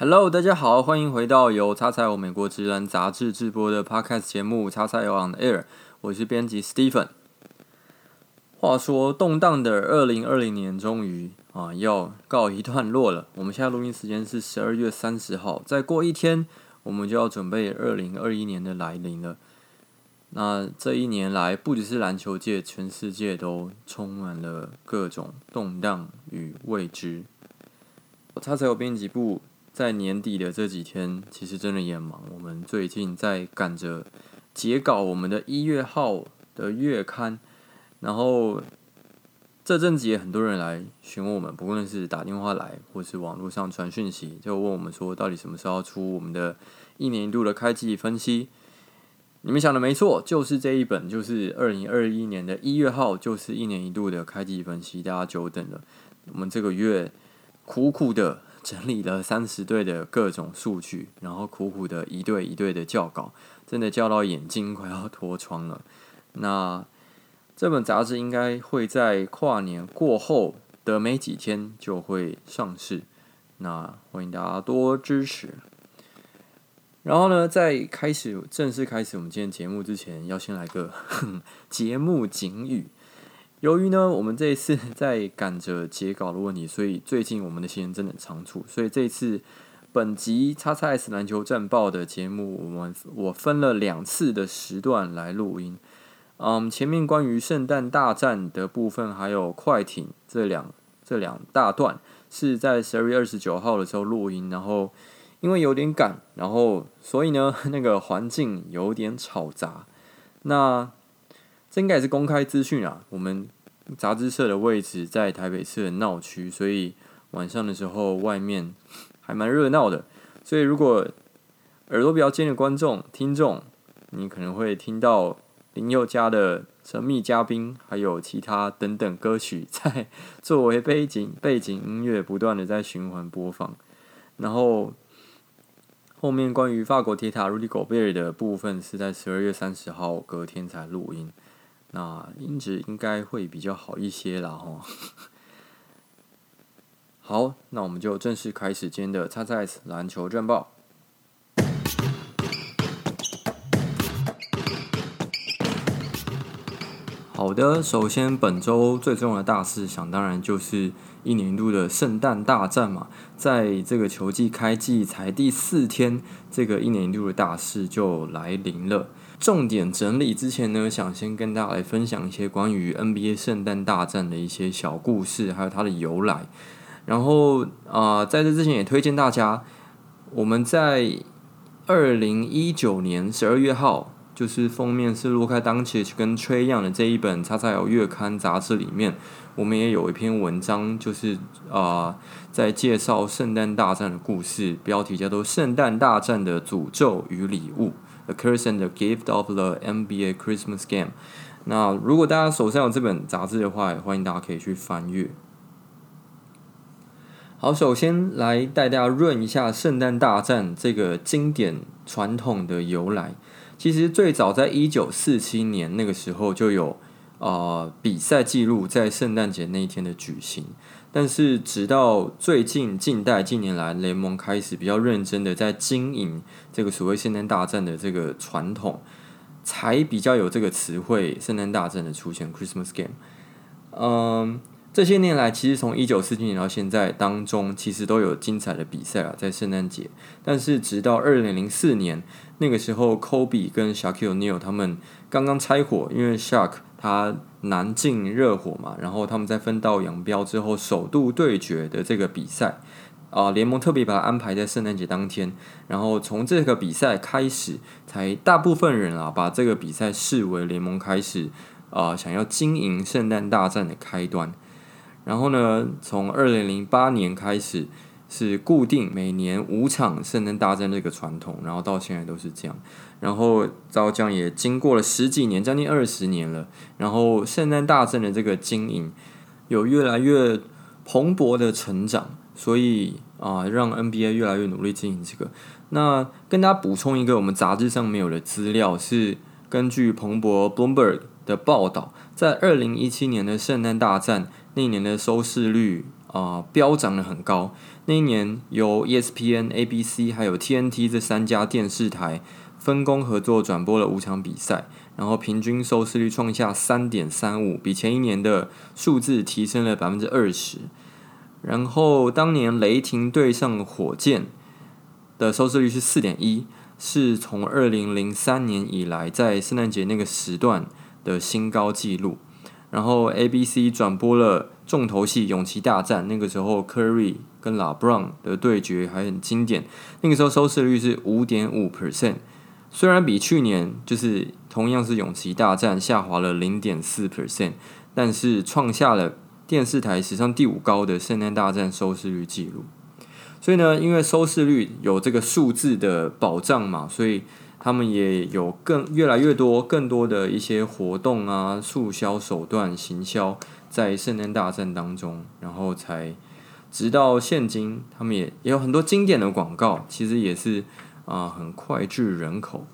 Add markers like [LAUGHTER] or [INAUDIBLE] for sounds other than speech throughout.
Hello，大家好，欢迎回到由叉叉 L 美国职篮杂志制播的 Podcast 节目《叉叉 L on Air》，我是编辑 Stephen。话说，动荡的二零二零年终于啊要告一段落了。我们现在录音时间是十二月三十号，再过一天，我们就要准备二零二一年的来临了。那这一年来，不只是篮球界，全世界都充满了各种动荡与未知。叉叉 L 编辑部在年底的这几天，其实真的也忙。我们最近在赶着截稿我们的一月号的月刊，然后这阵子也很多人来询问我们，不论是打电话来，或是网络上传讯息，就问我们说，到底什么时候出我们的一年一度的开季分析？你们想的没错，就是这一本，就是二零二一年的一月号，就是一年一度的开季分析。大家久等了，我们这个月苦苦的整理了三十对的各种数据，然后苦苦的一对一对的校稿，真的校到眼睛快要脱窗了。那这本杂志应该会在跨年过后的没几天就会上市，那欢迎大家多支持。然后呢，在开始正式开始我们今天节目之前，要先来个 [LAUGHS] 节目警语。由于呢，我们这一次 [LAUGHS] 在赶着截稿的问题，所以最近我们的时间真的很仓促。所以这一次本集 XXS 篮球战报的节目，我们我分了两次的时段来录音。嗯，前面关于圣诞大战的部分，还有快艇这两这两大段，是在十二月二十九号的时候录音，然后。因为有点赶，然后所以呢，[LAUGHS] 那个环境有点吵杂。那这应该也是公开资讯啊。我们杂志社的位置在台北市的闹区，所以晚上的时候外面还蛮热闹的。所以如果耳朵比较尖的观众、听众，你可能会听到林宥嘉的神秘嘉宾，还有其他等等歌曲在作为背景背景音乐不断的在循环播放，然后。后面关于法国铁塔 Rudy Gobert 的部分是在十二月三十号隔天才录音，那音质应该会比较好一些啦齁。[LAUGHS] 好，那我们就正式开始今天的 XXS 篮球战报。好的，首先本周最重要的大事，想当然就是一年一度的圣诞大战嘛。在这个球季开季才第四天，这个一年一度的大事就来临了。重点整理之前呢，想先跟大家来分享一些关于 NBA 圣诞大战的一些小故事，还有它的由来。然后啊、在这之前也推荐大家，我们在二零一九年十二月号。就是封面是卢卡当奇跟 Trae Young 的这一本叉叉 l 月刊杂志里面，我们也有一篇文章，就是啊、在介绍圣诞大战的故事，标题叫做《圣诞大战的诅咒与礼物》（The Curse and the Gift of the NBA Christmas Game）。那如果大家手上有这本杂志的话，欢迎大家可以去翻阅。好，首先来带大家润一下圣诞大战这个经典传统的由来。其实最早在一九四七年那个时候就有啊、呃、比赛记录在圣诞节那一天的举行，但是直到最近近代近年来联盟开始比较认真的在经营这个所谓圣诞大战的这个传统，才比较有这个词汇圣诞大战的出现 Christmas Game。嗯，这些年来其实从一九四七年到现在当中，其实都有精彩的比赛啊，在圣诞节，但是直到二零零四年。那个时候，Kobe 跟 Shaquille n e i l 他们刚刚拆伙，因为 Shaq 他南进热火嘛，然后他们在分道扬镳之后，首度对决的这个比赛，啊、呃，联盟特别把它安排在圣诞节当天，然后从这个比赛开始，才大部分人啊把这个比赛视为联盟开始啊、呃、想要经营圣诞大战的开端，然后呢，从二零零八年开始。是固定每年五场圣诞大战这个传统，然后到现在都是这样，然后照这样也经过了十几年，将近二十年了，然后圣诞大战的这个经营有越来越蓬勃的成长，所以啊，让 NBA 越来越努力经营这个。那跟大家补充一个我们杂志上没有的资料，是根据彭博 （Bloomberg） 的报道，在二零一七年的圣诞大战那年的收视率。啊飙涨的很高。那一年由 ESPN、ABC 还有 TNT 这三家电视台分工合作转播了五场比赛，然后平均收视率创下三点三五，比前一年的数字提升了百分之二十。然后当年雷霆对上火箭的收视率是四点一。是从二零零三年以来在圣诞节那个时段的新高纪录。然后 ABC 转播了重头戏勇气大战，那个时候 Curry 跟 LeBron 的对决还很经典。那个时候收视率是五点五 percent，虽然比去年就是同样是勇气大战下滑了零点四 percent，但是创下了电视台史上第五高的圣诞大战收视率纪录。所以呢，因为收视率有这个数字的保障嘛，所以他们也有更越来越多、更多的一些活动啊、促销手段、行销在圣诞大战当中，然后才直到现今，他们也也有很多经典的广告，其实也是啊、很脍炙人口。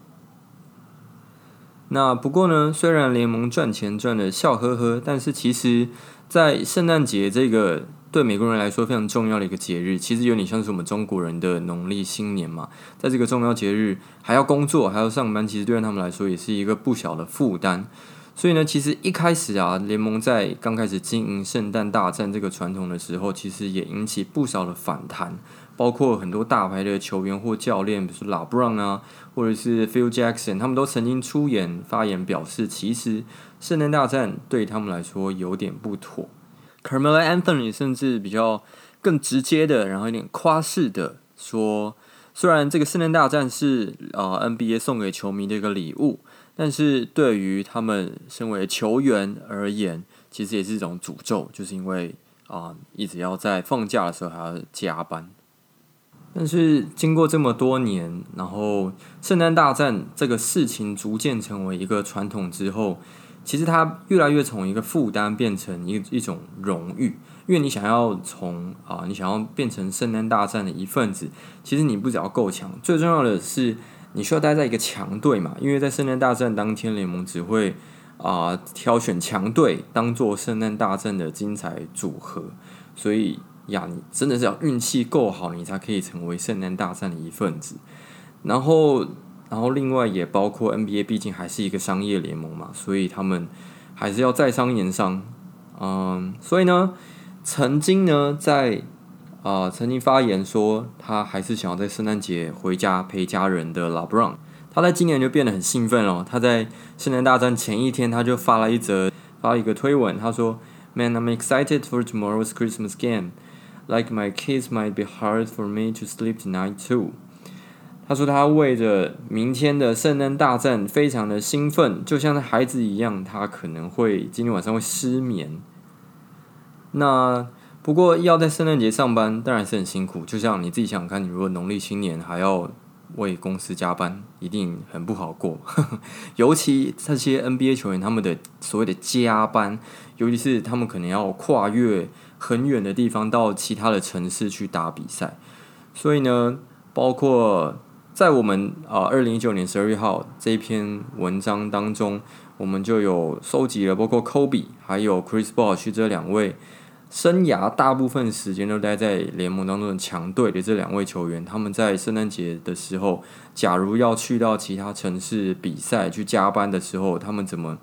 那不过呢，虽然联盟赚钱赚得笑呵呵，但是其实在圣诞节这个。对美国人来说非常重要的一个节日，其实有点像是我们中国人的农历新年嘛。在这个重要节日，还要工作，还要上班，其实对他们来说也是一个不小的负担。所以呢，其实一开始啊，联盟在刚开始经营圣诞大战这个传统的时候，其实也引起不少的反弹，包括很多大牌的球员或教练，比如说 LeBron 啊，或者是 Phil Jackson，他们都曾经出言发言表示，其实圣诞大战对他们来说有点不妥。Carmelo Anthony 甚至比较更直接的，然后有点夸式的说，虽然这个圣诞大战是啊、呃、NBA 送给球迷的一个礼物，但是对于他们身为球员而言，其实也是一种诅咒，就是因为啊、一直要在放假的时候还要加班。但是经过这么多年，然后圣诞大战这个事情逐渐成为一个传统之后。其实它越来越从一个负担变成一一种荣誉，因为你想要从啊，你想要变成圣诞大战的一份子，其实你不只要够强，最重要的是你需要待在一个强队嘛。因为在圣诞大战当天，联盟只会啊挑选强队当做圣诞大战的精彩组合，所以呀，你真的是要运气够好，你才可以成为圣诞大战的一份子，然后。然后，另外也包括 NBA，毕竟还是一个商业联盟嘛，所以他们还是要在商言商。嗯，所以呢，曾经呢，在啊、呃，曾经发言说他还是想要在圣诞节回家陪家人的老 Brown，他在今年就变得很兴奋哦。他在圣诞大战前一天，他就发了一则发了一个推文，他说：“Man, I'm excited for tomorrow's Christmas game. Like my kids might be hard for me to sleep tonight too.” 他说：“他为着明天的圣诞大战非常的兴奋，就像孩子一样，他可能会今天晚上会失眠。那不过要在圣诞节上班，当然是很辛苦。就像你自己想想看，你如果农历新年还要为公司加班，一定很不好过。[LAUGHS] 尤其这些 NBA 球员，他们的所谓的加班，尤其是他们可能要跨越很远的地方到其他的城市去打比赛，所以呢，包括。”在我们啊，二零一九年十二月号这篇文章当中，我们就有收集了包括 Kobe 还有 Chris Bosh 这两位生涯大部分时间都待在联盟当中的强队的这两位球员，他们在圣诞节的时候，假如要去到其他城市比赛去加班的时候，他们怎么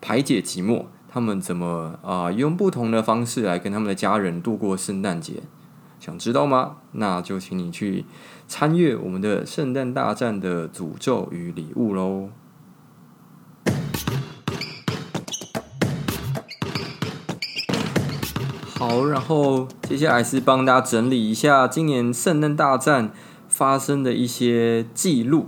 排解寂寞？他们怎么啊、用不同的方式来跟他们的家人度过圣诞节？想知道吗？那就请你去。参阅我们的圣诞大战的诅咒与礼物喽！好，然后接下来是帮大家整理一下今年圣诞大战发生的一些记录。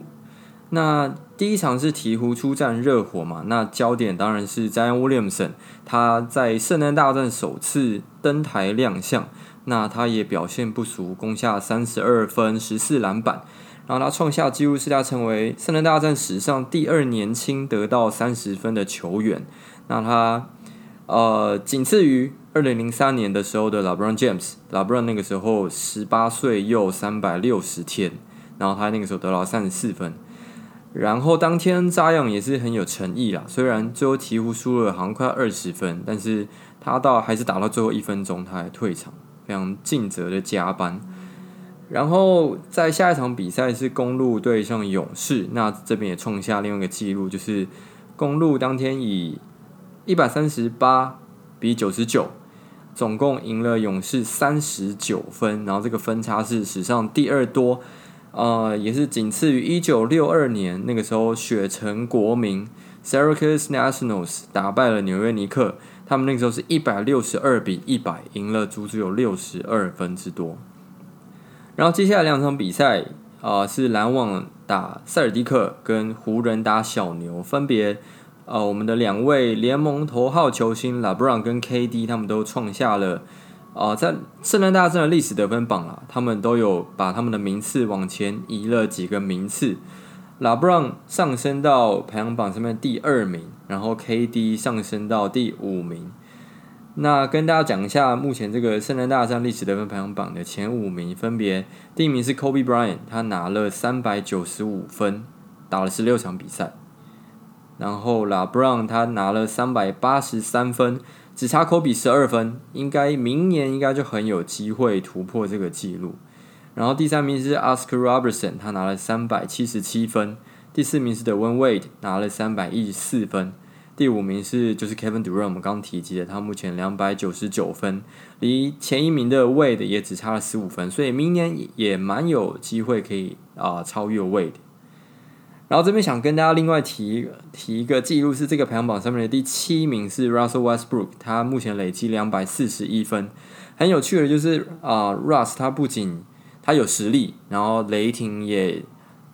那第一场是鹈鹕出战热火嘛？那焦点当然是 Zion Williamson，他在圣诞大战首次登台亮相。那他也表现不俗，攻下三十二分、十四篮板，然后他创下纪录，是他成为圣诞大战史上第二年轻得到三十分的球员。那他呃，仅次于二零零三年的时候的 LeBron James，LeBron 那个时候十八岁又三百六十天，然后他那个时候得到三十四分。然后当天扎样也是很有诚意啦，虽然最后鹈鹕输了，好像快二十分，但是他到还是打到最后一分钟，他还退场。非常尽责的加班。然后在下一场比赛是公路对上勇士，那这边也创下另外一个纪录，就是公路当天以一百三十八比九十九，总共赢了勇士三十九分，然后这个分差是史上第二多，呃，也是仅次于一九六二年那个时候雪城国民 Syracuse Nationals 打败了纽约尼克，他们那个时候是一百六十二比一百赢了足足有六十二分之多。然后接下来两场比赛啊、呃，是篮网打塞尔蒂克，跟湖人打小牛，分别呃，我们的两位联盟头号球星 LeBron 跟 KD，他们都创下了啊、呃，在圣诞大战的历史得分榜啊，他们都有把他们的名次往前移了几个名次拉布朗上升到排行榜上面第二名，然后 KD 上升到第五名。那跟大家讲一下，目前这个圣诞大战历史得分排行榜的前五名，分别第一名是 Kobe Bryant，他拿了三百九十五分，打了十六场比赛。然后拉布朗他拿了三百八十三分，只差 Kobe 十二分，应该明年应该就很有机会突破这个纪录。然后第三名是 Oscar Robertson，他拿了三百七十七分。第四名是 Dwyane Wade，拿了三百一十四分。第五名是就是 Kevin Durant，我们刚提及的，他目前两百九十九分，离前一名的 Wade 也只差了十五分，所以明年也蛮有机会可以啊、超越 Wade。然后这边想跟大家另外提提一个记录，是这个排行榜上面的第七名是 Russell Westbrook，他目前累积两百四十一分。很有趣的就是啊、Russ 他不仅他有实力，然后雷霆也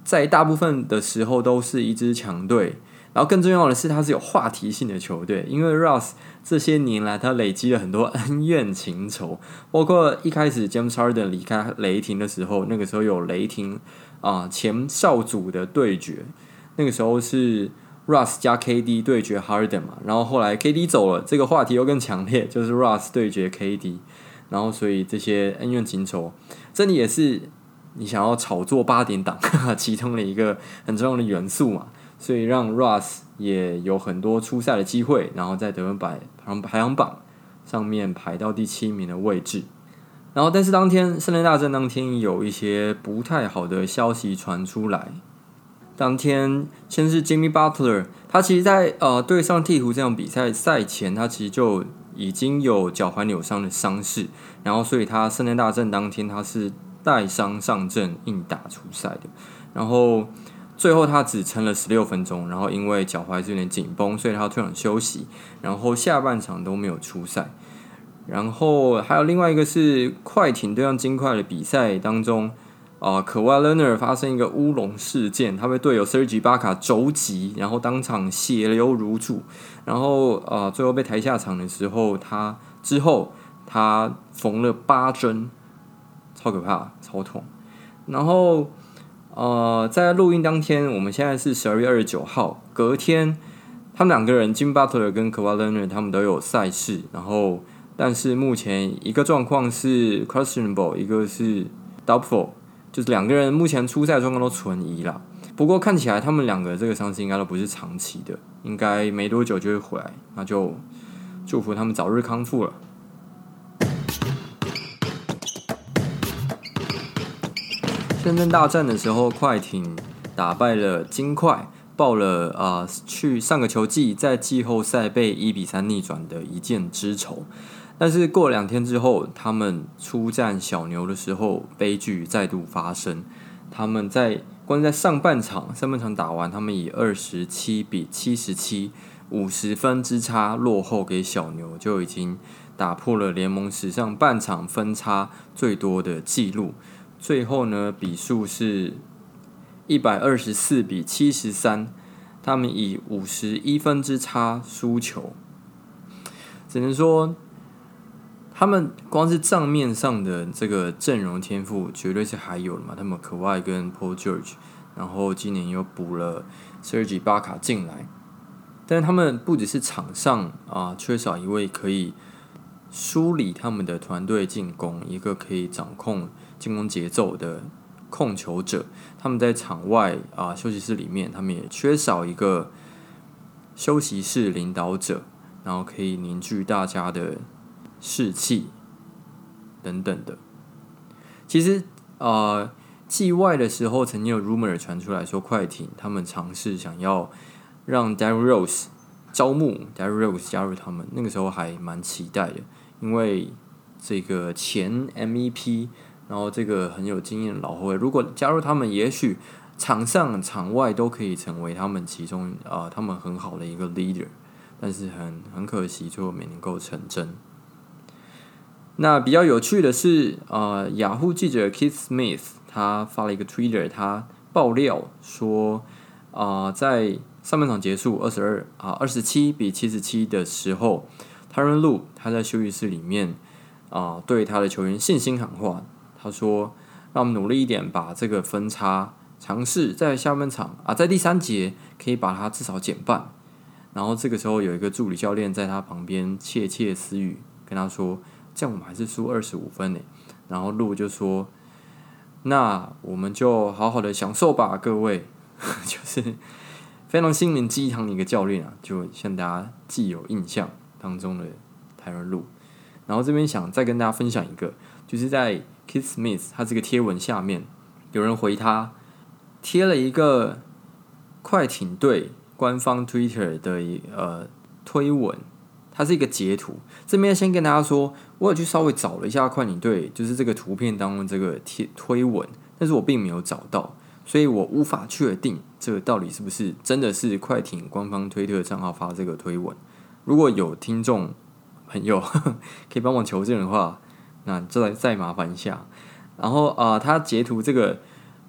在大部分的时候都是一支强队。然后更重要的是，他是有话题性的球队，因为 Russ 这些年来他累积了很多恩怨情仇，包括一开始 James Harden 离开雷霆的时候，那个时候有雷霆啊、前少主的对决，那个时候是 Russ 加 KD 对决 Harden 嘛，然后后来 KD 走了，这个话题又更强烈，就是 Russ 对决 KD，然后所以这些恩怨情仇，这里也是你想要炒作八点档 [LAUGHS] 其中的一个很重要的元素嘛。所以让 Russ 也有很多出赛的机会，然后在得分榜排行榜上面排到第七名的位置。然后，但是当天圣诞大战当天有一些不太好的消息传出来。当天先是 Jimmy Butler，他其实在呃对上鹈鹕这场比赛赛前，他其实就已经有脚踝扭伤的伤势，然后所以他圣诞大战当天他是带伤上阵硬打出赛的，然后。最后他只撑了十六分钟，然后因为脚踝是有点紧绷，所以他退场休息，然后下半场都没有出赛。然后还有另外一个是快艇对上金块的比赛当中，啊，可瓦勒纳发生一个乌龙事件，他被队友 Serge Ibaka 肘击，然后当场血流如注，然后呃，最后被抬下场的时候，他之后他缝了八针，超可怕，超痛，然后。呃，在录音当天，我们现在是十二月二十九号。隔天，他们两个人，Jimmy Butler 跟 k a w a l e n e r 他们都有赛事。然后，但是目前一个状况是 questionable，一个是 doubtful，就是两个人目前出赛状况都存疑啦。不过看起来他们两个这个伤势应该都不是长期的，应该没多久就会回来。那就祝福他们早日康复了。深圳大战的时候，快艇打败了金块，报了啊、去上个球季在季后赛被一比三逆转的一箭之仇。但是过两天之后，他们出战小牛的时候，悲剧再度发生。他们在关键在上半场，上半场打完，他们以二十七比七十七，五十分之差落后给小牛，就已经打破了联盟史上半场分差最多的纪录。最后呢，比数是一百二十四比七十三，他们以五十一分之差输球。只能说，他们光是账面上的这个阵容天赋绝对是还有的嘛。他们可外跟 Paul George，然后今年又补了 Serge Ibaka 进来，但是他们不只是场上啊缺少一位可以梳理他们的团队进攻，一个可以掌控。进攻节奏的控球者，他们在场外啊休息室里面，他们也缺少一个休息室领导者，然后可以凝聚大家的士气。等等的。其实，呃，季外的时候，曾经有 rumor 传出来说，快艇他们尝试想要让 Derrick Rose 招募 d a r r Rose 加入他们，那个时候还蛮期待的，因为这个前 MVP，然后这个很有经验的老后卫，如果加入他们，也许场上场外都可以成为他们其中啊、呃，他们很好的一个 leader。但是很很可惜，最后没能够成真。那比较有趣的是，呃，雅虎记者 Keith Smith 他发了一个 Twitter，他爆料说，啊、在上半场结束二十二啊二十七比七十七的时候，Tyronn Lue 他在休息室里面啊、对他的球员信心喊话，他说：“让我们努力一点，把这个分差尝试在下半场啊，在第三节可以把它至少减半。”然后这个时候有一个助理教练在他旁边窃窃私语，跟他说：“这样我们还是输二十五分呢。”然后路就说：“那我们就好好的享受吧，各位。[LAUGHS] ”就是非常心灵鸡汤的一个教练啊，就向大家既有印象当中的泰伦路。然后这边想再跟大家分享一个，就是在 Keith Smith 他这个贴文下面有人回他贴了一个快艇队。官方 Twitter 的一呃推文，它是一个截图。这边先跟大家说，我有去稍微找了一下快艇队，就是这个图片当中这个贴推文，但是我并没有找到，所以我无法确定这个到底是不是真的是快艇官方推特账号发这个推文。如果有听众朋友 [LAUGHS] 可以帮忙求证的话，那再再麻烦一下。然后啊，他、截图这个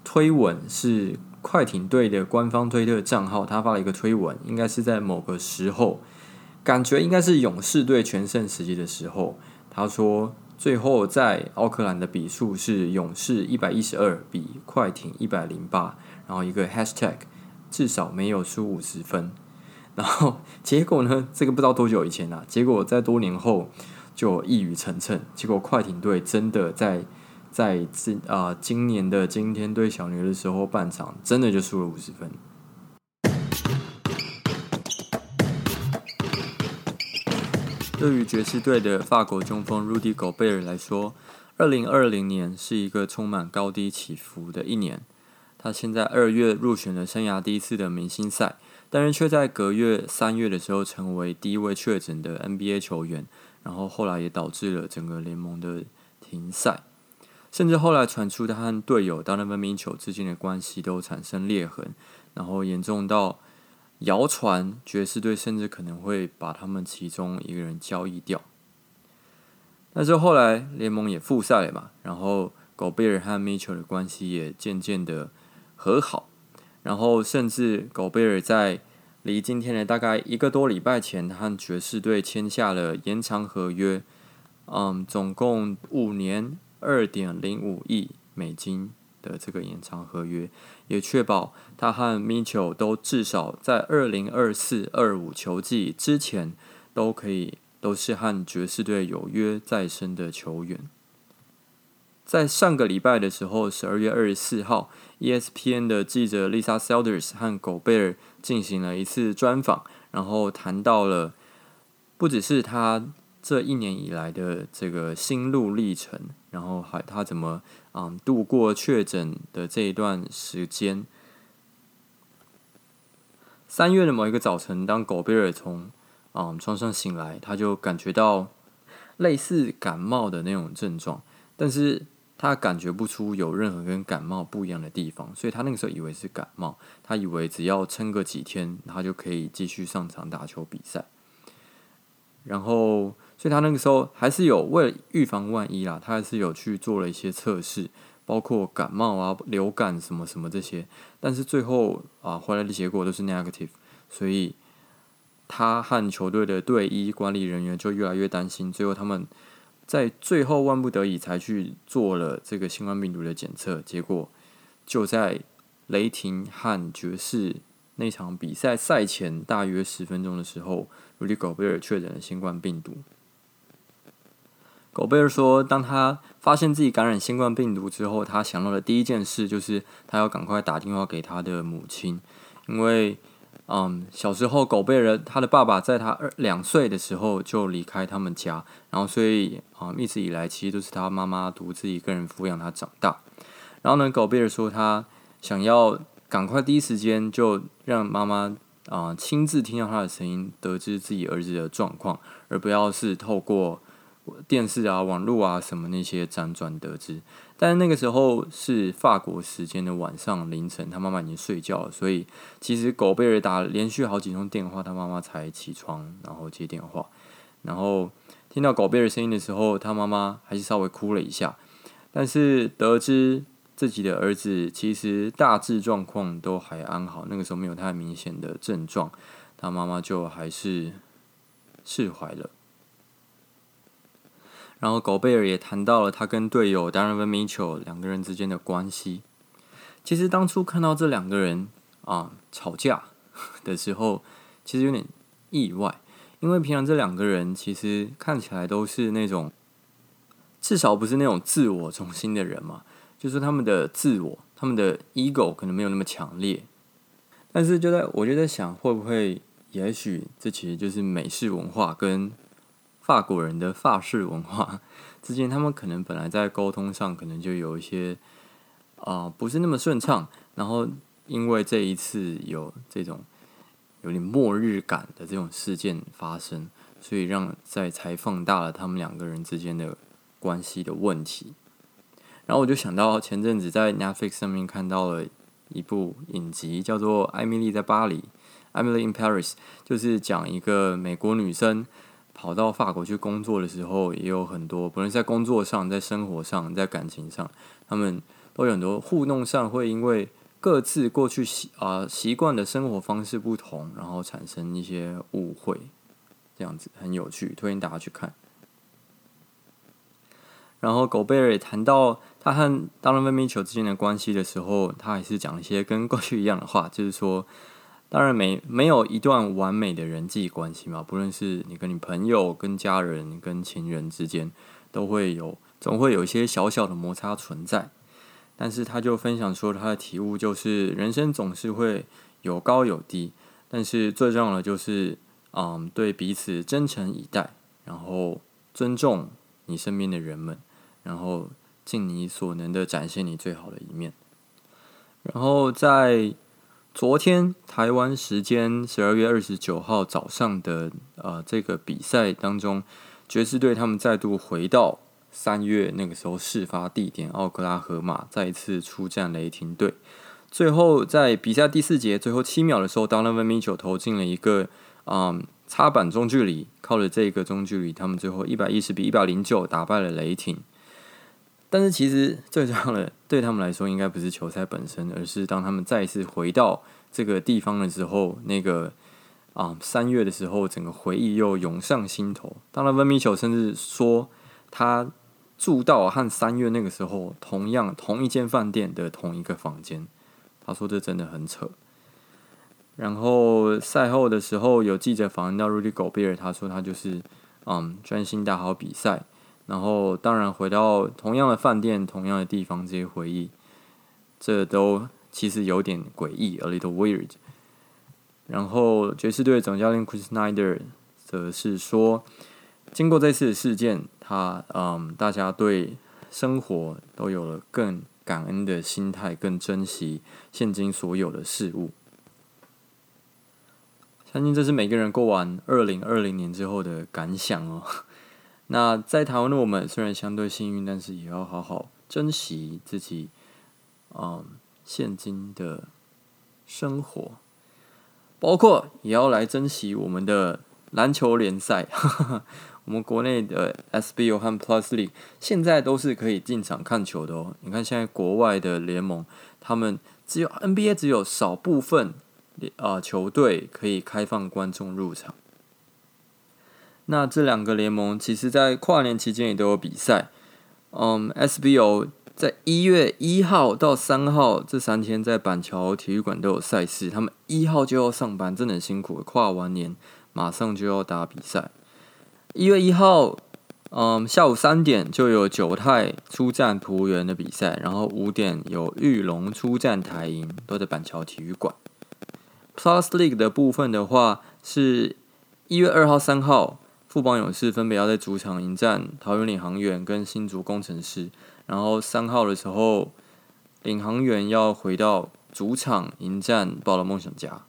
推文是。快艇队的官方推特账号，他发了一个推文，应该是在某个时候，感觉应该是勇士队全胜时期的时候。他说，最后在奥克兰的比数是勇士一百一十二比快艇一百零八，然后一个 hashtag 至少没有输五十分。然后结果呢？这个不知道多久以前啊，结果在多年后就一语成谶，结果快艇队真的在。在今啊、今年的今天对小牛的时候，半场真的就输了五十分。对于爵士队的法国中锋 Rudy Gobert 来说，二零二零年是一个充满高低起伏的一年。他现在二月入选了生涯第一次的明星赛，但是却在隔月三月的时候成为第一位确诊的 NBA 球员，然后后来也导致了整个联盟的停赛。甚至后来传出他和队友 Donovan Mitchell 之间的关系都产生裂痕，然后严重到谣传爵士队甚至可能会把他们其中一个人交易掉。但是后来联盟也复赛了嘛，然后狗贝尔和 Mitchell 的关系也渐渐的和好，然后甚至狗贝尔在离今天的大概一个多礼拜前，他和爵士队签下了延长合约，嗯，总共五年。二点零五亿美金的这个延长合约，也确保他和 Mitchell 都至少在二零二四二五球季之前都可以都是和爵士队有约在身的球员。在上个礼拜的时候，十二月二十四号，ESPN 的记者 Lisa Selders 和狗贝尔进行了一次专访，然后谈到了不只是他。这一年以来的这个心路历程，然后还他怎么嗯度过确诊的这一段时间。三月的某一个早晨，当狗贝尔从嗯床上醒来，他就感觉到类似感冒的那种症状，但是他感觉不出有任何跟感冒不一样的地方，所以他那个时候以为是感冒，他以为只要撑个几天，他就可以继续上场打球比赛，然后。所以他那个时候还是有为了预防万一啦，他还是有去做了一些测试，包括感冒啊、流感什么什么这些。但是最后啊，回来的结果都是 negative，所以他和球队的队医管理人员就越来越担心。最后他们在最后万不得已才去做了这个新冠病毒的检测，结果就在雷霆和爵士那场比赛赛前大约十分钟的时候，Rudy Gobert 确诊了新冠病毒。狗贝尔说：“当他发现自己感染新冠病毒之后，他想到的第一件事就是他要赶快打电话给他的母亲，因为嗯，小时候狗贝尔他的爸爸在他二两岁的时候就离开他们家，然后所以啊、一直以来其实都是他妈妈独自一个人抚养他长大。然后呢，狗贝尔说他想要赶快第一时间就让妈妈啊亲自听到他的声音，得知自己儿子的状况，而不要是透过。电视啊、网络啊什么那些辗转得知，但那个时候是法国时间的晚上凌晨，他妈妈已经睡觉了，所以其实狗贝尔打连续好几通电话，他妈妈才起床，然后接电话，然后听到狗贝尔声音的时候，他妈妈还是稍微哭了一下，但是得知自己的儿子其实大致状况都还安好，那个时候没有太明显的症状，他妈妈就还是释怀了。然后狗贝尔也谈到了他跟队友 d a r r e n Mitchell 两个人之间的关系。其实当初看到这两个人啊吵架 [LAUGHS] 的时候，其实有点意外，因为平常这两个人其实看起来都是那种至少不是那种自我中心的人嘛，就是他们的自我、他们的 ego 可能没有那么强烈。但是就在我就在想，会不会也许这其实就是美式文化跟。法国人的法式文化之间，他们可能本来在沟通上可能就有一些啊、不是那么顺畅。然后因为这一次有这种有点末日感的这种事件发生，所以让在才放大了他们两个人之间的关系的问题。然后我就想到前阵子在 Netflix 上面看到了一部影集，叫做《艾米丽在巴黎》（Emily in Paris），就是讲一个美国女生。跑到法国去工作的时候，也有很多，不论在工作上、在生活上、在感情上，他们都有很多互动上，会因为各自过去习啊习惯的生活方式不同，然后产生一些误会，这样子很有趣，推荐大家去看。然后狗贝尔也谈到他和 Donovan Mitchell 之间的关系的时候，他还是讲一些跟过去一样的话，就是说。当然没没有一段完美的人际关系嘛，不论是你跟你朋友、跟家人、跟情人之间，都会有总会有一些小小的摩擦存在。但是他就分享说，他的体悟就是，人生总是会有高有低，但是最重要的就是，嗯，对彼此真诚以待，然后尊重你身边的人们，然后尽你所能的展现你最好的一面，然后在。昨天台湾时间十二月二十九号早上的呃这个比赛当中，爵士队他们再度回到三月那个时候事发地点奥克拉荷马，再一次出战雷霆队。最后在比赛第四节最后七秒的时候，Donovan Mitchell 投进了一个啊插板中距离，靠着这个中距离，他们最后一百一十比一百零九打败了雷霆。但是其实最重要的对他们来说，应该不是球赛本身，而是当他们再一次回到这个地方的时候，那个啊三月的时候，整个回忆又涌上心头。当然，温米球甚至说他住到和三月那个时候同样同一间饭店的同一个房间。他说这真的很扯。然后赛后的时候，有记者访问到 Rudy Gobert，他说他就是嗯专心打好比赛。然后，当然回到同样的饭店、同样的地方，这些回忆，这都其实有点诡异，a little weird。然后，爵士队总教练 Chris Snyder 则是说，经过这次的事件，他嗯，大家对生活都有了更感恩的心态，更珍惜现今所有的事物。相信这是每个人过完二零二零年之后的感想哦。那在台湾的我们虽然相对幸运，但是也要好好珍惜自己，嗯，现今的生活，包括也要来珍惜我们的篮球联赛。[LAUGHS] 我们国内的 SBO 和 Plus League 现在都是可以进场看球的哦。你看现在国外的联盟，他们只有 NBA 只有少部分啊、球队可以开放观众入场。那这两个联盟其实，在跨年期间也都有比赛。嗯，SBO 在一月一号到三号这三天在板桥体育馆都有赛事，他们一号就要上班，真的很辛苦。跨完年马上就要打比赛。一月一号，嗯，下午三点就有九太出战璞园的比赛，然后五点有玉龙出战台银，都在板桥体育馆。Plus League 的部分的话，是一月二号、三号，富邦勇士分别要在主场迎战桃园领航员跟新竹工程师，然后三号的时候，领航员要回到主场迎战宝岛梦想家，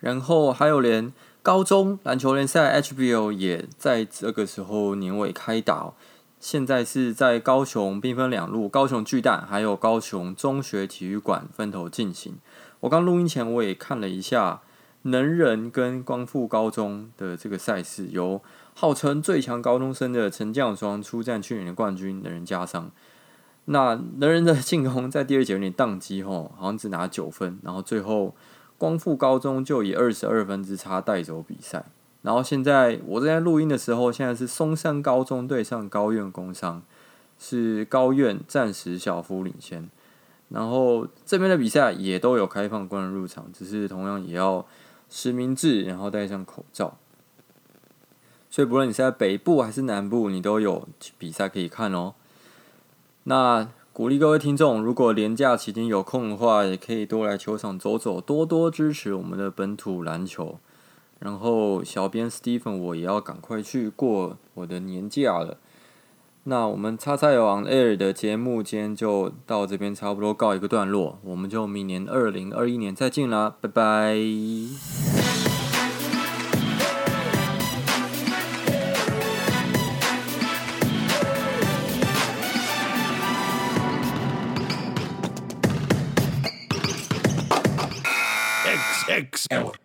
然后还有连高中篮球联赛 HBL 也在这个时候年尾开打。现在是在高雄兵分两路，高雄巨蛋还有高雄中学体育馆分头进行。我刚录音前我也看了一下能人跟光复高中的这个赛事，由号称最强高中生的陈将双出战去年的冠军能人加伤。那能人的进攻在第二节有点宕机吼，好像只拿九分，然后最后光复高中就以二十二分之差带走比赛。然后现在我正在录音的时候，现在是松山高中对上高院工商，是高院暂时小幅领先。然后这边的比赛也都有开放观众入场，只是同样也要实名制，然后戴上口罩。所以不论你是在北部还是南部，你都有比赛可以看哦。那鼓励各位听众，如果年假期间有空的话，也可以多来球场走走，多多支持我们的本土篮球。然后，小编 Stephen 我也要赶快去过我的年假了。那我们叉叉有 on air 的节目今天就到这边差不多告一个段落，我们就明年二零二一年再见啦，拜拜。hour